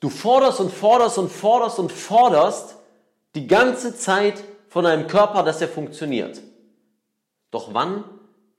Du forderst und forderst und forderst und forderst die ganze Zeit von deinem Körper, dass er funktioniert. Doch wann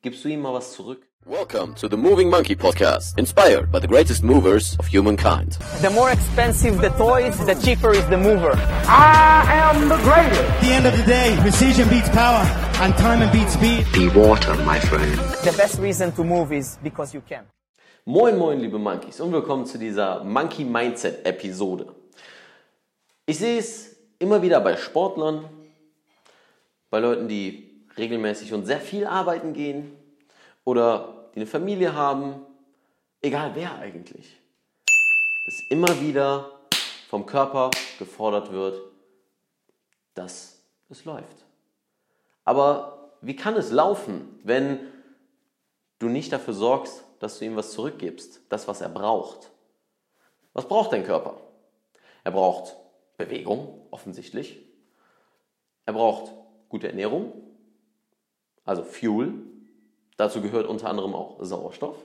gibst du ihm mal was zurück? Welcome to the Moving Monkey Podcast, inspired by the greatest movers of humankind. The more expensive the toys, the cheaper is the mover. I am the greatest. At the end of the day, precision beats power, and time beats speed. Be water, my friend. The best reason to move is because you can. Moin, moin, liebe Monkeys und willkommen zu dieser Monkey Mindset Episode. Ich sehe es immer wieder bei Sportlern, bei Leuten, die regelmäßig und sehr viel arbeiten gehen oder die eine Familie haben, egal wer eigentlich, dass immer wieder vom Körper gefordert wird, dass es läuft. Aber wie kann es laufen, wenn du nicht dafür sorgst, dass du ihm was zurückgibst, das, was er braucht? Was braucht dein Körper? Er braucht Bewegung, offensichtlich. Er braucht gute Ernährung, also Fuel, Dazu gehört unter anderem auch Sauerstoff,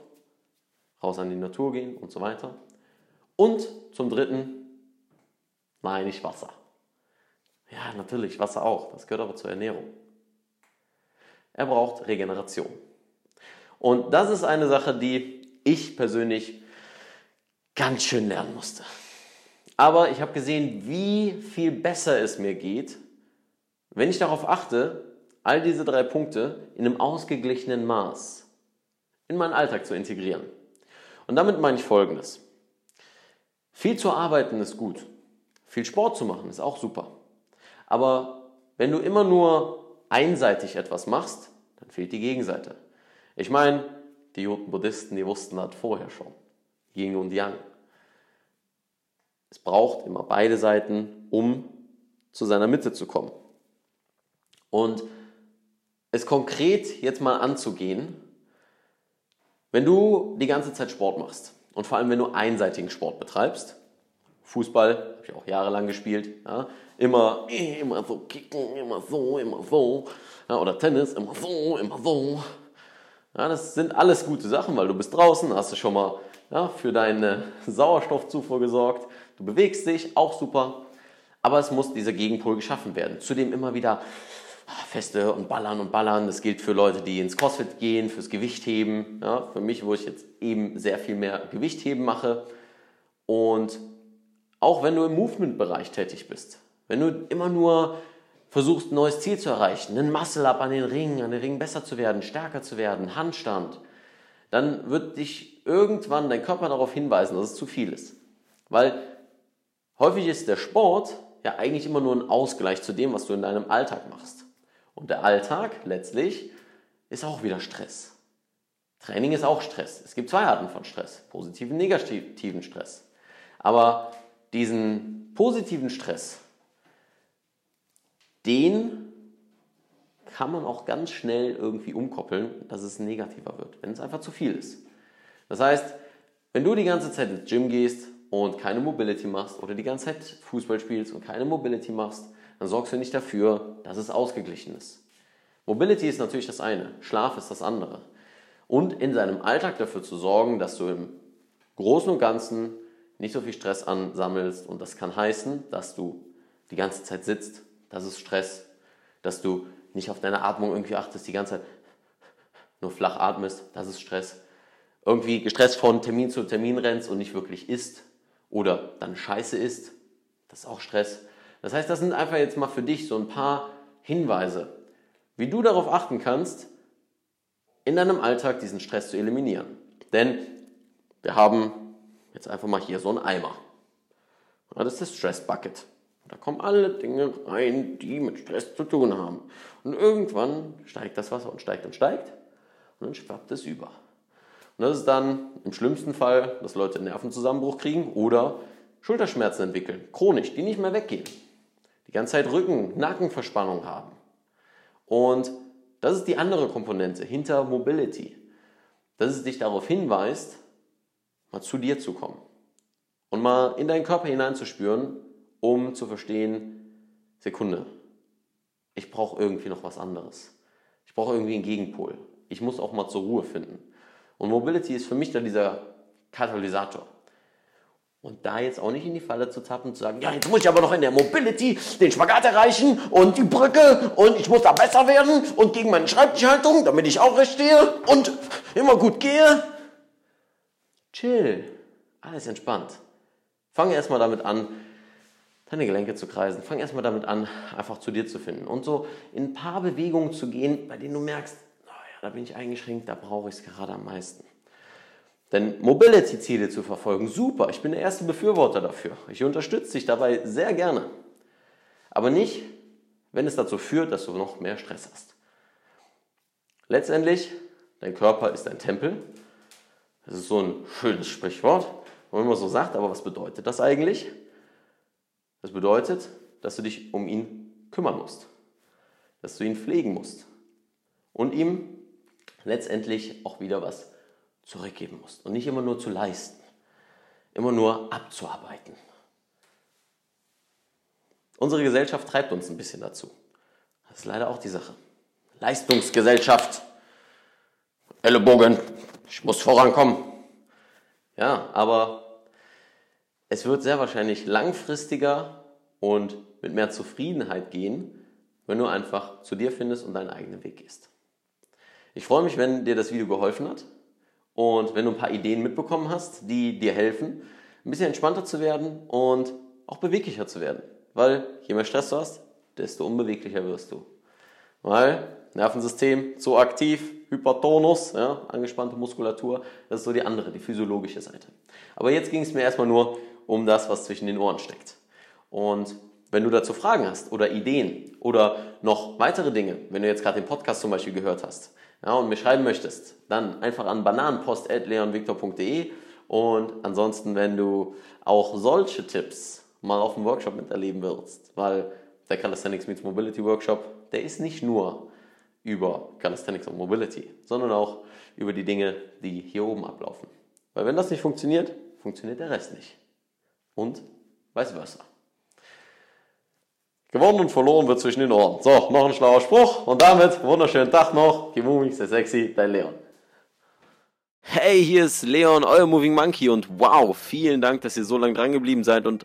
raus an die Natur gehen und so weiter. Und zum Dritten, nein, nicht Wasser. Ja, natürlich, Wasser auch, das gehört aber zur Ernährung. Er braucht Regeneration. Und das ist eine Sache, die ich persönlich ganz schön lernen musste. Aber ich habe gesehen, wie viel besser es mir geht, wenn ich darauf achte, all diese drei Punkte in einem ausgeglichenen Maß in meinen Alltag zu integrieren. Und damit meine ich Folgendes. Viel zu arbeiten ist gut. Viel Sport zu machen ist auch super. Aber wenn du immer nur einseitig etwas machst, dann fehlt die Gegenseite. Ich meine, die Buddhisten, die wussten das vorher schon. Yin und Yang. Es braucht immer beide Seiten, um zu seiner Mitte zu kommen. Und es konkret jetzt mal anzugehen, wenn du die ganze Zeit Sport machst und vor allem wenn du einseitigen Sport betreibst, Fußball, habe ich auch jahrelang gespielt, ja, immer, immer so kicken, immer so, immer so, ja, oder Tennis, immer so, immer so. Ja, das sind alles gute Sachen, weil du bist draußen, hast du schon mal ja, für deine Sauerstoffzufuhr gesorgt, du bewegst dich, auch super, aber es muss dieser Gegenpol geschaffen werden. Zudem immer wieder Feste und ballern und ballern. Das gilt für Leute, die ins CrossFit gehen, fürs Gewichtheben. Ja, für mich, wo ich jetzt eben sehr viel mehr Gewichtheben mache. Und auch wenn du im Movement-Bereich tätig bist, wenn du immer nur versuchst, ein neues Ziel zu erreichen, einen Muscle-Up an den Ringen, an den Ringen besser zu werden, stärker zu werden, Handstand, dann wird dich irgendwann dein Körper darauf hinweisen, dass es zu viel ist. Weil häufig ist der Sport ja eigentlich immer nur ein Ausgleich zu dem, was du in deinem Alltag machst. Und der Alltag letztlich ist auch wieder Stress. Training ist auch Stress. Es gibt zwei Arten von Stress, positiven, negativen Stress. Aber diesen positiven Stress, den kann man auch ganz schnell irgendwie umkoppeln, dass es negativer wird, wenn es einfach zu viel ist. Das heißt, wenn du die ganze Zeit ins Gym gehst und keine Mobility machst oder die ganze Zeit Fußball spielst und keine Mobility machst, dann sorgst du nicht dafür, dass es ausgeglichen ist. Mobility ist natürlich das eine, Schlaf ist das andere. Und in seinem Alltag dafür zu sorgen, dass du im Großen und Ganzen nicht so viel Stress ansammelst. Und das kann heißen, dass du die ganze Zeit sitzt. Das ist Stress. Dass du nicht auf deine Atmung irgendwie achtest, die ganze Zeit nur flach atmest. Das ist Stress. Irgendwie gestresst von Termin zu Termin rennst und nicht wirklich isst. Oder dann Scheiße isst. Das ist auch Stress. Das heißt, das sind einfach jetzt mal für dich so ein paar Hinweise, wie du darauf achten kannst, in deinem Alltag diesen Stress zu eliminieren. Denn wir haben jetzt einfach mal hier so einen Eimer. Das ist das Stress Bucket. Da kommen alle Dinge rein, die mit Stress zu tun haben. Und irgendwann steigt das Wasser und steigt und steigt und dann schwappt es über. Und das ist dann im schlimmsten Fall, dass Leute einen Nervenzusammenbruch kriegen oder Schulterschmerzen entwickeln, chronisch, die nicht mehr weggehen die ganze Zeit Rücken, Nackenverspannung haben. Und das ist die andere Komponente hinter Mobility, dass es dich darauf hinweist, mal zu dir zu kommen und mal in deinen Körper hineinzuspüren, um zu verstehen, Sekunde, ich brauche irgendwie noch was anderes. Ich brauche irgendwie einen Gegenpol. Ich muss auch mal zur Ruhe finden. Und Mobility ist für mich dann dieser Katalysator. Und da jetzt auch nicht in die Falle zu tappen und zu sagen, ja, jetzt muss ich aber noch in der Mobility den Spagat erreichen und die Brücke und ich muss da besser werden und gegen meine Schreibtischhaltung, damit ich auch recht stehe und immer gut gehe. Chill. Alles entspannt. Fang erstmal damit an, deine Gelenke zu kreisen. Fang erstmal damit an, einfach zu dir zu finden. Und so in ein paar Bewegungen zu gehen, bei denen du merkst, oh ja, da bin ich eingeschränkt, da brauche ich es gerade am meisten. Denn Mobility-Ziele zu verfolgen, super, ich bin der erste Befürworter dafür. Ich unterstütze dich dabei sehr gerne. Aber nicht, wenn es dazu führt, dass du noch mehr Stress hast. Letztendlich, dein Körper ist ein Tempel. Das ist so ein schönes Sprichwort, wo man so sagt, aber was bedeutet das eigentlich? Das bedeutet, dass du dich um ihn kümmern musst, dass du ihn pflegen musst und ihm letztendlich auch wieder was zurückgeben musst und nicht immer nur zu leisten, immer nur abzuarbeiten. Unsere Gesellschaft treibt uns ein bisschen dazu. Das ist leider auch die Sache. Leistungsgesellschaft. Ellenbogen, ich muss vorankommen. Ja, aber es wird sehr wahrscheinlich langfristiger und mit mehr Zufriedenheit gehen, wenn du einfach zu dir findest und deinen eigenen Weg gehst. Ich freue mich, wenn dir das Video geholfen hat. Und wenn du ein paar Ideen mitbekommen hast, die dir helfen, ein bisschen entspannter zu werden und auch beweglicher zu werden. Weil je mehr Stress du hast, desto unbeweglicher wirst du. Weil Nervensystem zu aktiv, Hypertonus, ja, angespannte Muskulatur, das ist so die andere, die physiologische Seite. Aber jetzt ging es mir erstmal nur um das, was zwischen den Ohren steckt. Und wenn du dazu Fragen hast oder Ideen oder noch weitere Dinge, wenn du jetzt gerade den Podcast zum Beispiel gehört hast, ja, und mir schreiben möchtest, dann einfach an bananenpost.leonvictor.de und ansonsten, wenn du auch solche Tipps mal auf dem Workshop miterleben willst, weil der Calisthenics Meets Mobility Workshop, der ist nicht nur über Calisthenics und Mobility, sondern auch über die Dinge, die hier oben ablaufen. Weil wenn das nicht funktioniert, funktioniert der Rest nicht. Und vice versa. Gewonnen und verloren wird zwischen den Ohren. So, noch ein schlauer Spruch und damit wunderschönen Tag noch. Keep moving, sehr sexy, dein Leon. Hey, hier ist Leon, euer Moving Monkey und wow, vielen Dank, dass ihr so lange dran geblieben seid und